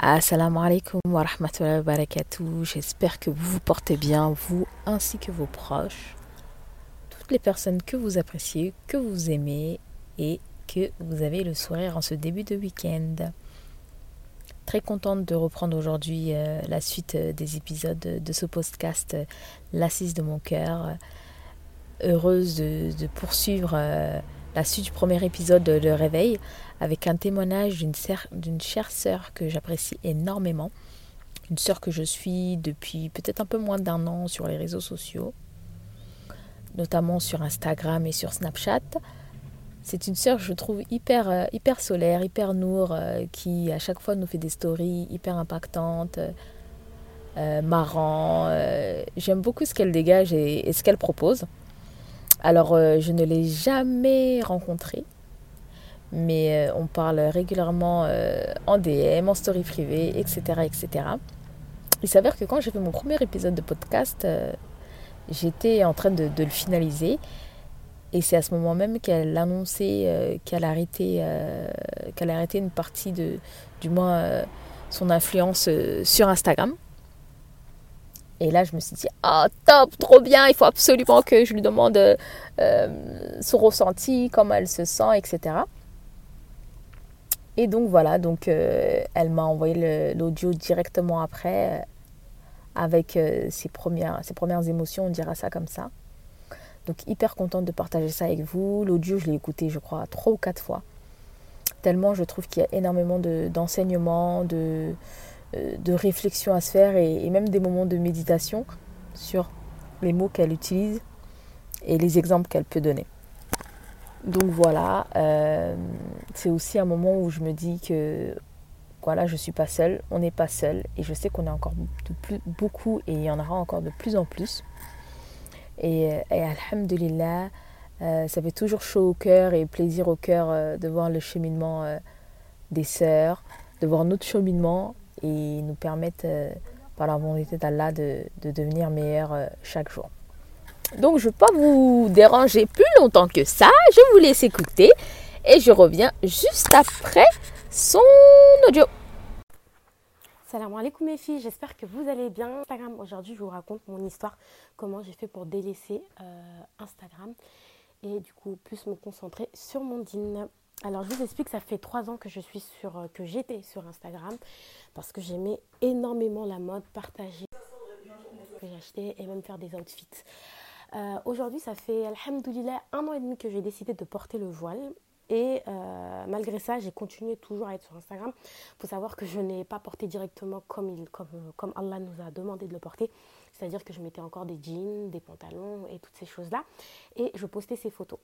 Assalamu alaikum wa rahmatullahi wa barakatuh. J'espère que vous vous portez bien, vous ainsi que vos proches, toutes les personnes que vous appréciez, que vous aimez et que vous avez le sourire en ce début de week-end. Très contente de reprendre aujourd'hui euh, la suite euh, des épisodes de ce podcast euh, L'assise de mon cœur. Heureuse de, de poursuivre la suite du premier épisode de Réveil avec un témoignage d'une chère sœur que j'apprécie énormément. Une sœur que je suis depuis peut-être un peu moins d'un an sur les réseaux sociaux, notamment sur Instagram et sur Snapchat. C'est une sœur, je trouve, hyper, euh, hyper solaire, hyper nour, euh, qui à chaque fois nous fait des stories hyper impactantes, euh, marrant. J'aime beaucoup ce qu'elle dégage et ce qu'elle propose. Alors, je ne l'ai jamais rencontrée, mais euh, on parle régulièrement euh, en DM, en story privée, etc. etc. Il s'avère que quand j'ai fait mon premier épisode de podcast, euh, j'étais en train de, le finaliser. Et c'est à ce moment même qu'elle annonçait qu'elle arrêtait, qu'elle arrêtait une partie de, du moins, son influence sur Instagram. Et là, je me suis dit, ah, top, trop bien, il faut absolument que je lui demande son ressenti, comment elle se sent, etc. Et donc voilà, donc euh, elle m'a envoyé l'audio directement après, euh, avec euh, ses, premières, ses premières émotions, on dira ça comme ça. Donc hyper contente de partager ça avec vous. L'audio, je l'ai écouté, je crois, trois ou quatre fois. Tellement je trouve qu'il y a énormément d'enseignements, de, de, réflexion à se faire et, même des moments de méditation sur les mots qu'elle utilise et les exemples qu'elle peut donner. Donc voilà, euh, c'est aussi un moment où je me dis que voilà, je ne suis pas seule, on n'est pas seul et je sais qu'on est encore beaucoup et il y en aura encore de plus en plus. Et, euh, et alhamdulillah, euh, ça fait toujours chaud au cœur et plaisir au cœur de voir le cheminement des sœurs, de voir notre cheminement et nous permettre par la volonté d'Allah de, de devenir meilleurs chaque jour. Donc je ne vais pas vous déranger plus longtemps que ça. Je vous laisse écouter et je reviens juste après son audio. Salam alaikum mes filles, j'espère que vous allez bien. Instagram, aujourd'hui je vous raconte mon histoire, comment j'ai fait pour délaisser euh, Instagram et du coup plus me concentrer sur mon din. Alors je vous explique, ça fait trois ans que je suis sur, euh, que j'étais sur Instagram parce que j'aimais énormément la mode, partager que j'achetais et même faire des outfits. Euh, aujourd'hui, ça fait, alhamdoulilah, un an et demi que j'ai décidé de porter le voile. Et euh, malgré ça, j'ai continué toujours à être sur Instagram. Faut savoir que je n'ai pas porté directement comme Allah nous a demandé de le porter. C'est-à-dire que je mettais encore des jeans, des pantalons et toutes ces choses-là. Et je postais ces photos.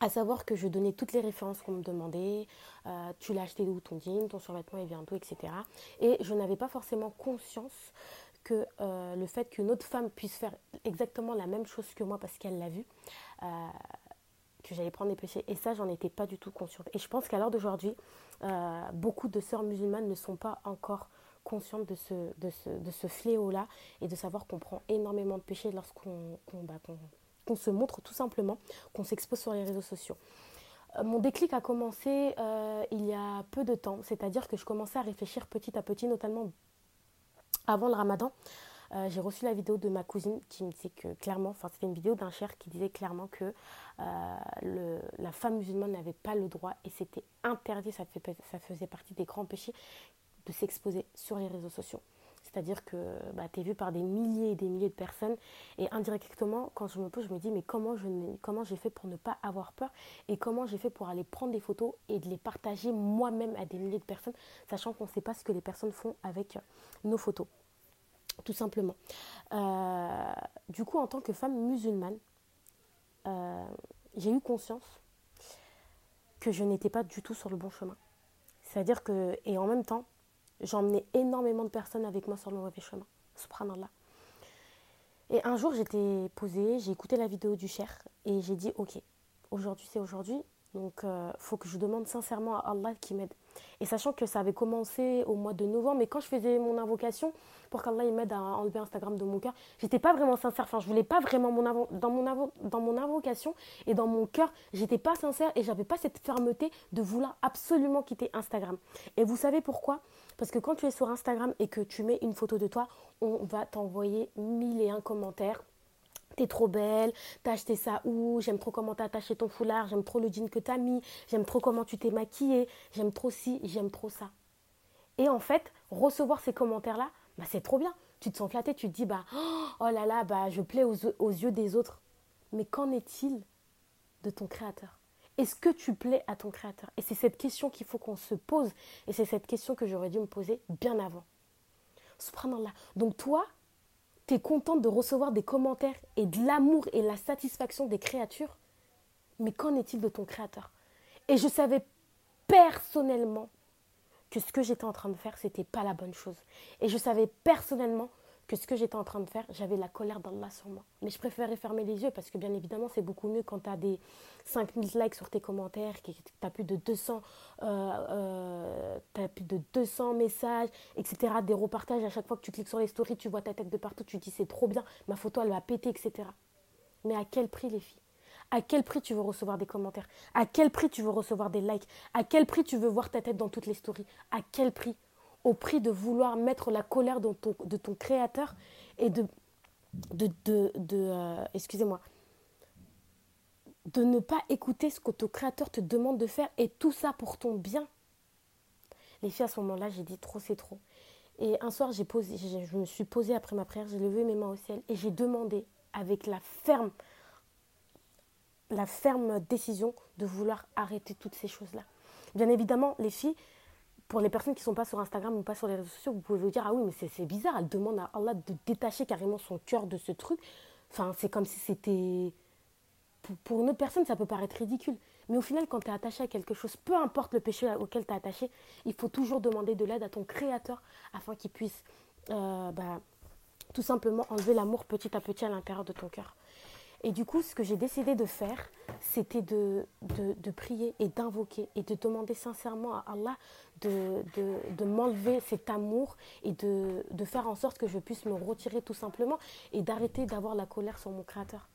À savoir que je donnais toutes les références qu'on me demandait. Euh, tu l'as acheté d'où ton jean, ton survêtement est bientôt, etc. Et je n'avais pas forcément conscience que euh, le fait qu'une autre femme puisse faire exactement la même chose que moi parce qu'elle l'a vu, euh, que j'allais prendre des péchés. Et ça, j'en étais pas du tout consciente. Et je pense qu'à l'heure d'aujourd'hui, beaucoup de sœurs musulmanes ne sont pas encore conscientes de ce, de ce, de ce fléau-là et de savoir qu'on prend énormément de péchés lorsqu'on bah, se montre tout simplement, qu'on s'expose sur les réseaux sociaux. Mon déclic a commencé il y a peu de temps, c'est-à-dire que je commençais à réfléchir petit à petit, notamment avant le ramadan, euh, j'ai reçu la vidéo de ma cousine qui me disait que clairement, enfin c'était une vidéo d'un cher qui disait clairement que euh, la femme musulmane n'avait pas le droit et c'était interdit, ça faisait partie des grands péchés de s'exposer sur les réseaux sociaux. C'est-à-dire que bah, tu es vu par des milliers et des milliers de personnes et indirectement, quand je me pose, je me dis mais comment, j'ai fait pour ne pas avoir peur et comment j'ai fait pour aller prendre des photos et de les partager moi-même à des milliers de personnes, sachant qu'on ne sait pas ce que les personnes font avec nos photos tout simplement. Euh, du coup, en tant que femme musulmane, euh, j'ai eu conscience que je n'étais pas du tout sur le bon chemin. C'est-à-dire que, et en même temps, j'emmenais énormément de personnes avec moi sur le mauvais chemin. Subhanallah. Et un jour, j'étais posée, j'ai écouté la vidéo du cher et j'ai dit, ok, aujourd'hui c'est aujourd'hui, Donc, il euh, faut que je demande sincèrement à Allah qui m'aide. Et sachant que ça avait commencé au mois de novembre, mais quand je faisais mon invocation pour qu'Allah m'aide à enlever Instagram de mon cœur, j'étais pas vraiment sincère. Enfin, je voulais pas vraiment mon dans mon dans mon invocation et dans mon cœur, j'étais pas sincère et j'avais pas cette fermeté de vouloir absolument quitter Instagram. Et vous savez pourquoi? Parce que quand tu es sur Instagram et que tu mets une photo de toi, on va t'envoyer mille et un commentaires T'es trop belle, t'as acheté ça où, j'aime trop comment t'as attaché ton foulard, j'aime trop le jean que t'as mis, j'aime trop comment tu t'es maquillée, j'aime trop ci, j'aime trop ça. Et en fait, recevoir ces commentaires-là, bah c'est trop bien. Tu te sens flatté, tu te dis, bah, oh là là, bah, je plais aux, aux yeux des autres. Mais qu'en est-il de ton créateur? Est-ce que tu plais à ton créateur? Et c'est cette question qu'il faut qu'on se pose. Et c'est cette question que j'aurais dû me poser bien avant. Subhanallah. Donc toi, tu es contente de recevoir des commentaires et de l'amour et la satisfaction des créatures, mais qu'en est-il de ton créateur? Et je savais personnellement que ce que j'étais en train de faire, c'était pas la bonne chose. Et je savais personnellement que ce que j'étais en train de faire, j'avais la colère d'Allah sur moi. Mais je préférais fermer les yeux parce que bien évidemment, c'est beaucoup mieux quand tu as des 5000 likes sur tes commentaires, que tu as plus de 200 euh, euh, plus de 200 messages, etc. Des repartages à chaque fois que tu cliques sur les stories, tu vois ta tête de partout, tu dis c'est trop bien, ma photo elle va péter, etc. Mais à quel prix les filles? À quel prix tu veux recevoir des commentaires? À quel prix tu veux recevoir des likes? À quel prix tu veux voir ta tête dans toutes les stories? À quel prix? Au prix de vouloir mettre la colère de ton, créateur et de, de, de, euh, excusez-moi, de ne pas écouter ce que ton créateur te demande de faire et tout ça pour ton bien. Les filles, à ce moment-là, j'ai dit trop, c'est trop. Et un soir, j'ai posé, je me suis posée après ma prière, j'ai levé mes mains au ciel et j'ai demandé avec la ferme, la ferme décision de vouloir arrêter toutes ces choses-là. Bien évidemment, les filles, pour les personnes qui ne sont pas sur Instagram ou pas sur les réseaux sociaux, vous pouvez vous dire Ah oui, mais c'est bizarre, elle demande à Allah de détacher carrément son cœur de ce truc. Enfin, c'est comme si c'était. Pour une autre personne, ça peut paraître ridicule. Mais au final, quand tu es attaché à quelque chose, peu importe le péché auquel tu es attaché, il faut toujours demander de l'aide à ton créateur afin qu'il puisse euh, bah, tout simplement enlever l'amour petit à petit à l'intérieur de ton cœur. Et du coup, ce que j'ai décidé de faire, c'était de, de, prier et d'invoquer et de demander sincèrement à Allah de, de m'enlever cet amour et de, faire en sorte que je puisse me retirer tout simplement et d'arrêter d'avoir la colère sur mon Créateur.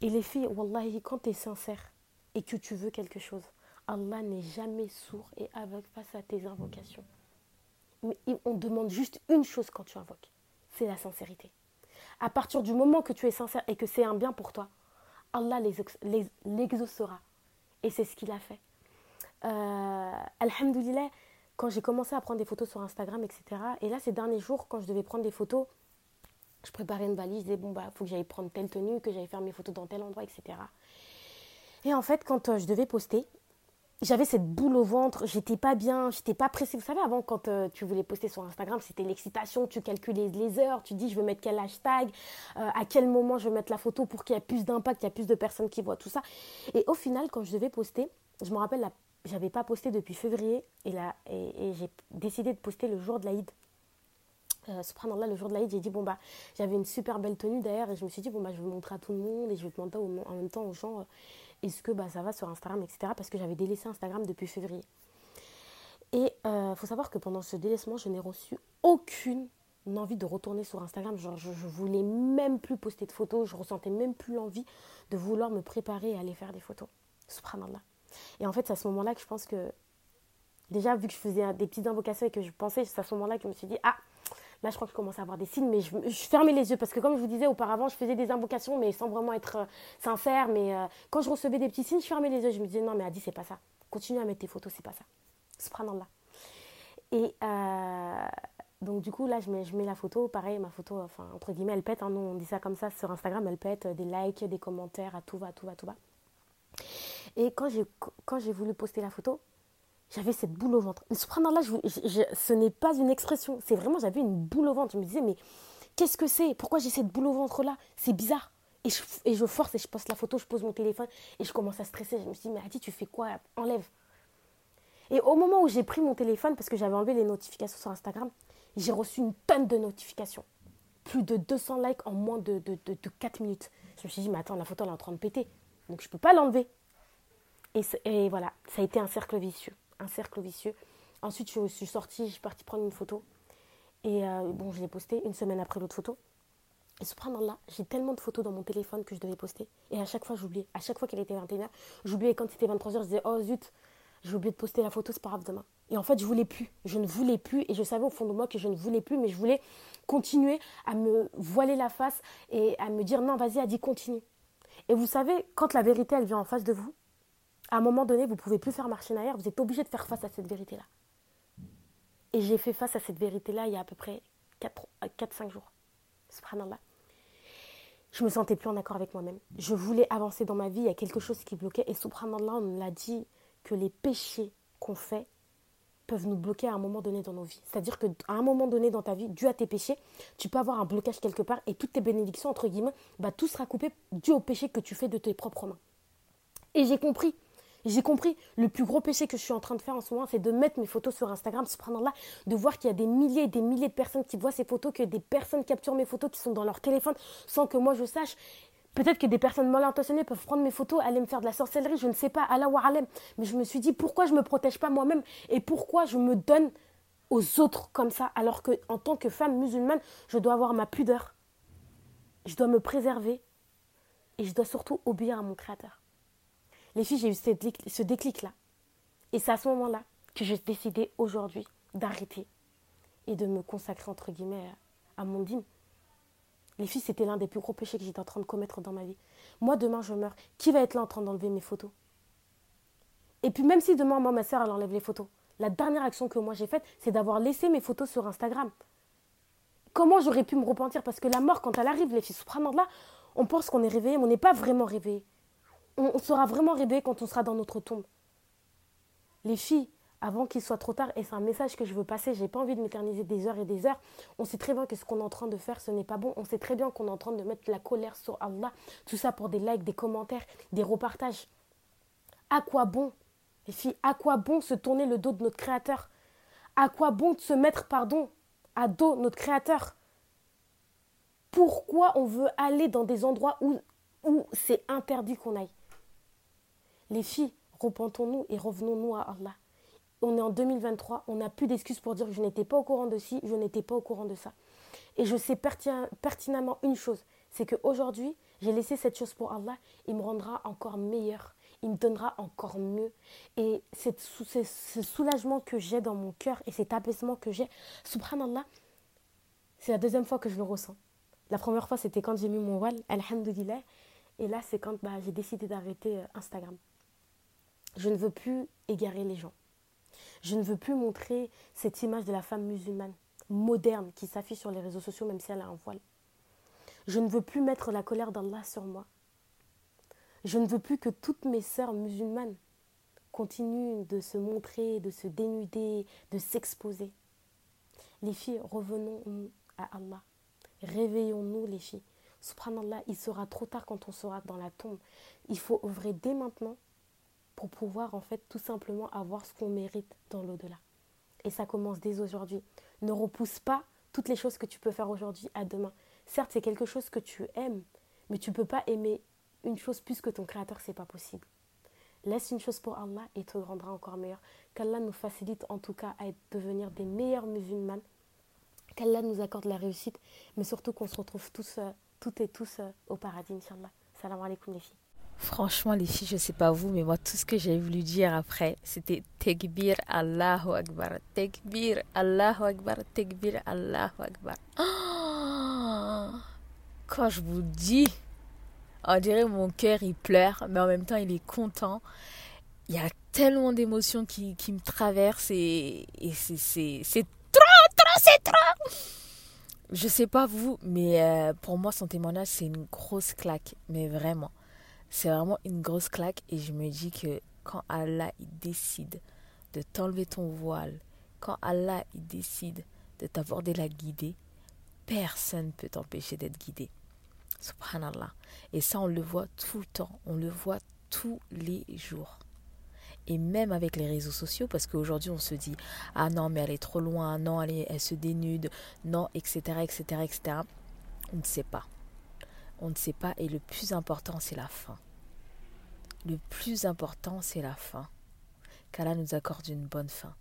Et les filles, Wallahi, quand tu es sincère et que tu veux quelque chose, Allah n'est jamais sourd et aveugle face à tes invocations. Mais on demande juste une chose quand tu invoques, c'est la sincérité. À partir du moment que tu es sincère et que c'est un bien pour toi, Allah l'exaucera. Et c'est ce qu'il a fait. Euh, Alhamdulillah, quand j'ai commencé à prendre des photos sur Instagram, etc. Et là, ces derniers jours, quand je devais prendre des photos, je préparais une valise, je disais, bon, bah, faut que j'aille prendre telle tenue, que j'aille faire mes photos dans tel endroit, etc. Et en fait, quand euh, je devais poster, j'avais cette boule au ventre, j'étais pas bien, j'étais pas pressée. Vous savez, avant, quand euh, tu voulais poster sur Instagram, c'était l'excitation, tu calculais les heures, tu dis je veux mettre quel hashtag, euh, à quel moment je veux mettre la photo pour qu'il y ait plus d'impact, qu'il y ait plus de personnes qui voient tout ça. Et au final, quand je devais poster, je me rappelle, j'avais pas posté depuis février et, là, et, j'ai décidé de poster le jour de l'Aïd. Euh, subhanallah, le jour de l'Aïd, j'ai dit, bon, bah, j'avais une super belle tenue d'ailleurs, et je me suis dit, bon, bah, je vais montrer à tout le monde, et je vais demander en même temps aux gens, est-ce que bah, ça va sur Instagram, etc. Parce que j'avais délaissé Instagram depuis février. Et il euh, faut savoir que pendant ce délaissement, je n'ai reçu aucune envie de retourner sur Instagram. Je, je, voulais même plus poster de photos, je ressentais même plus l'envie de vouloir me préparer et aller faire des photos. Subhanallah. Et en fait, c'est à ce moment-là que je pense que, déjà, vu que je faisais des petites invocations et que je pensais, c'est à ce moment-là que je me suis dit, ah, Là, je crois que je commence à avoir des signes, mais je, fermais les yeux parce que, comme je vous disais auparavant, je faisais des invocations, mais sans vraiment être euh, sincère. Mais euh, quand je recevais des petits signes, je fermais les yeux. Je me disais, non, mais Adi, c'est pas ça. Continue à mettre tes photos, c'est pas ça. Subhanallah. Et euh, donc, du coup, là, je mets, la photo. Pareil, ma photo, enfin, entre guillemets, elle pète. Hein, on dit ça comme ça sur Instagram, elle pète. Des likes, des commentaires, à tout va, tout va, tout va. Et quand j'ai, quand j'ai voulu poster la photo, j'avais cette boule au ventre. Subhanallah, je, ce n'est pas une expression, c'est vraiment, j'avais une boule au ventre. Je me disais, mais qu'est-ce que c'est? Pourquoi j'ai cette boule au ventre là C'est bizarre. Et je, et je, force et je poste la photo, je pose mon téléphone et je commence à stresser. Je me suis dit, mais Adi, tu fais quoi? Enlève. Et au moment où j'ai pris mon téléphone, parce que j'avais enlevé les notifications sur Instagram, j'ai reçu une tonne de notifications. Plus de 200 likes en moins de, de, de, 4 minutes. Je me suis dit, mais attends, la photo elle est en train de péter. Donc je ne peux pas l'enlever. Et, voilà, ça a été un cercle vicieux. Un cercle vicieux. Ensuite, je suis sortie, je suis partie prendre une photo. Et euh, bon, je l'ai postée une semaine après l'autre photo. Et subhanallah, j'ai tellement de photos dans mon téléphone que je devais poster. Et à chaque fois, j'oubliais. À chaque fois qu'elle était 21h, j'oubliais quand c'était 23h, je disais, oh zut, j'ai oublié de poster la photo, c'est pas grave demain. Et en fait, je voulais plus. Je ne voulais plus. Et je savais au fond de moi que je ne voulais plus, mais je voulais continuer à me voiler la face et à me dire, non, vas-y, Adi, continue. Et vous savez, quand la vérité, elle vient en face de vous, à un moment donné, vous ne pouvez plus faire marcher en arrière, vous êtes obligé de faire face à cette vérité-là. Et j'ai fait face à cette vérité-là il y a à peu près 4-5 jours. Subhanallah. Je me sentais plus en accord avec moi-même. Je voulais avancer dans ma vie, il y a quelque chose qui bloquait. Et subhanallah, on l'a dit que les péchés qu'on fait peuvent nous bloquer à un moment donné dans nos vies. C'est-à-dire qu'à un moment donné dans ta vie, dû à tes péchés, tu peux avoir un blocage quelque part et toutes tes bénédictions, entre guillemets, bah, tout sera coupé dû au péché que tu fais de tes propres mains. Et j'ai compris j'ai compris, le plus gros péché que je suis en train de faire en ce moment, c'est de mettre mes photos sur Instagram, là, de voir qu'il y a des milliers et des milliers de personnes qui voient ces photos, que des personnes capturent mes photos qui sont dans leur téléphone sans que moi je sache. Peut-être que des personnes mal intentionnées peuvent prendre mes photos, aller me faire de la sorcellerie, je ne sais pas, Allah wa alem. Mais je me suis dit, pourquoi je ne me protège pas moi-même et pourquoi je me donne aux autres comme ça, alors que en tant que femme musulmane, je dois avoir ma pudeur. Je dois me préserver et je dois surtout obéir à mon Créateur. Les filles, j'ai eu ce déclic-là. Et c'est à ce moment-là que j'ai décidé aujourd'hui d'arrêter et de me consacrer, entre guillemets, à mon dîme. Les filles, c'était l'un des plus gros péchés que j'étais en train de commettre dans ma vie. Moi, demain, je meurs. Qui va être là en train d'enlever mes photos? Et puis, même si demain, moi, ma soeur, elle enlève les photos, la dernière action que moi j'ai faite, c'est d'avoir laissé mes photos sur Instagram. Comment j'aurais pu me repentir? Parce que la mort, quand elle arrive, les filles, là, on pense qu'on est réveillé, mais on n'est pas vraiment réveillé on, sera vraiment réveillé quand on sera dans notre tombe. Les filles, avant qu'il soit trop tard, et c'est un message que je veux passer, j'ai pas envie de m'éterniser des heures et des heures. On sait très bien que ce qu'on est en train de faire, ce n'est pas bon. On sait très bien qu'on est en train de mettre la colère sur Allah. Tout ça pour des likes, des commentaires, des repartages. À quoi bon, les filles, à quoi bon se tourner le dos de notre Créateur? À quoi bon de se mettre, pardon, à dos notre Créateur? Pourquoi on veut aller dans des endroits où, où c'est interdit qu'on aille? Les filles, repentons-nous et revenons-nous à Allah. On est en 2023, on n'a plus d'excuses pour dire que je n'étais pas au courant de ci, je n'étais pas au courant de ça. Et je sais pertinemment une chose, c'est qu'aujourd'hui, j'ai laissé cette chose pour Allah, il me rendra encore meilleur, il me donnera encore mieux. Et ce soulagement que j'ai dans mon cœur et cet apaisement que j'ai, subhanallah, c'est la deuxième fois que je le ressens. La première fois, c'était quand j'ai mis mon voile, alhamdulillah. Et là, c'est quand bah, j'ai décidé d'arrêter euh, Instagram. Je ne veux plus égarer les gens. Je ne veux plus montrer cette image de la femme musulmane moderne qui s'affiche sur les réseaux sociaux même si elle a un voile. Je ne veux plus mettre la colère d'Allah sur moi. Je ne veux plus que toutes mes sœurs musulmanes continuent de se montrer, de se dénuder, de s'exposer. Les filles, revenons à Allah. Réveillons-nous les filles. Subhanallah, il sera trop tard quand on sera dans la tombe. Il faut œuvrer dès maintenant pour pouvoir en fait tout simplement avoir ce qu'on mérite dans l'au-delà. Et ça commence dès aujourd'hui. Ne repousse pas toutes les choses que tu peux faire aujourd'hui à demain. Certes, c'est quelque chose que tu aimes, mais tu ne peux pas aimer une chose plus que ton créateur, c'est pas possible. Laisse une chose pour Allah et te rendra encore meilleur. Qu'Allah nous facilite en tout cas à devenir des meilleurs musulmans. Qu'Allah nous accorde la réussite, mais surtout qu'on se retrouve tous, euh, toutes et tous euh, au paradis, Inch'Allah. Salam alaikum les filles. Franchement, les filles, je sais pas vous, mais moi, tout ce que j'ai voulu dire après, c'était Tekbir Allahu Akbar. Tekbir Allahu Akbar. Tekbir Allahu Akbar. quand je vous dis, on dirait mon cœur, il pleure, mais en même temps, il est content. Il y a tellement d'émotions qui, qui, me traversent et, et c'est trop, trop, c'est trop. Je sais pas vous, mais euh, pour moi, son témoignage, c'est une grosse claque, mais vraiment c'est vraiment une grosse claque et je me dis que quand Allah il décide de t'enlever ton voile, quand Allah il décide de t'aborder la guidée, personne ne peut t'empêcher d'être guidé. Subhanallah. Et ça, on le voit tout le temps, on le voit tous les jours. Et même avec les réseaux sociaux, parce qu'aujourd'hui on se dit Ah non, mais elle est trop loin, non, elle, elle se dénude, non, etc., etc., etc. On ne sait pas. On ne sait pas, et le plus important, c'est la fin le plus important, c'est la fin. Qu'Allah nous accorde une bonne fin.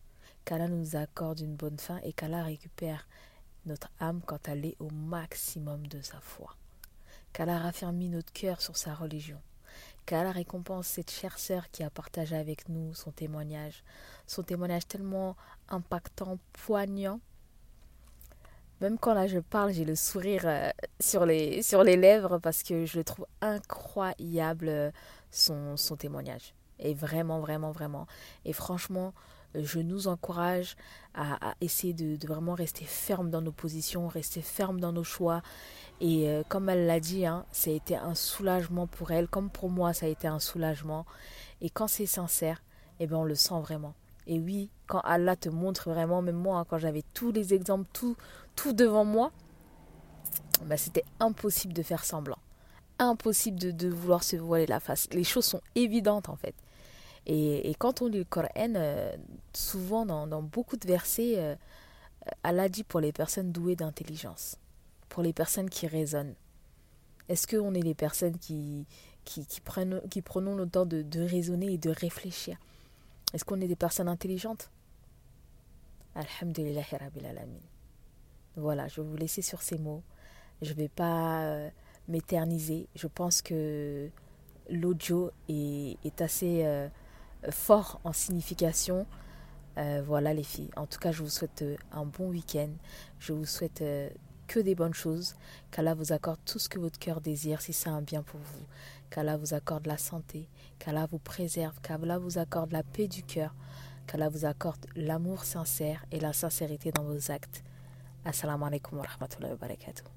Qu'Allah nous accorde une bonne fin et qu'Allah récupère notre âme quand elle est au maximum de sa foi. Qu'Allah raffermit notre cœur sur sa religion. Qu'Allah récompense cette chère sœur qui a partagé avec nous son témoignage. Son témoignage tellement impactant, poignant. Même quand là je parle, j'ai le sourire euh, sur, les, sur les lèvres parce que je le trouve incroyable euh, son, témoignage. Et vraiment, vraiment, vraiment. Et franchement, je nous encourage à, essayer de, vraiment rester ferme dans nos positions, rester ferme dans nos choix. Et euh, comme elle l'a dit, hein, ça a été un soulagement pour elle, comme pour moi, ça a été un soulagement. Et quand c'est sincère, eh ben, on le sent vraiment. Et oui, quand Allah te montre vraiment, même moi, hein, quand j'avais tous les exemples, tout, tout devant moi, ben, c'était impossible de faire semblant. Impossible de, vouloir se voiler la face. Les choses sont évidentes en fait. Et, quand on lit le Coran, euh, souvent dans, beaucoup de versets, euh, Allah dit pour les personnes douées d'intelligence, pour les personnes qui raisonnent. Est-ce qu'on est les personnes qui, qui, prennent, prenons le temps de, raisonner et de réfléchir? Est-ce qu'on est des personnes intelligentes? Alhamdulillah Rabbil Alamin. Voilà, je vais vous laisser sur ces mots. Je ne vais pas euh, m'éterniser. Je pense que l'audio est, assez fort en signification. Euh, voilà les filles. En tout cas, je vous souhaite euh, un bon week-end. Je vous souhaite euh, que des bonnes choses. Qu'Allah vous accorde tout ce que votre cœur désire si c'est un bien pour vous. Qu'Allah vous accorde la santé. Qu'Allah vous préserve. Qu'Allah vous accorde la paix du cœur. Qu'Allah vous accorde l'amour sincère et la sincérité dans vos actes. Assalamu alaikum wa rahmatullahi wa barakatuh.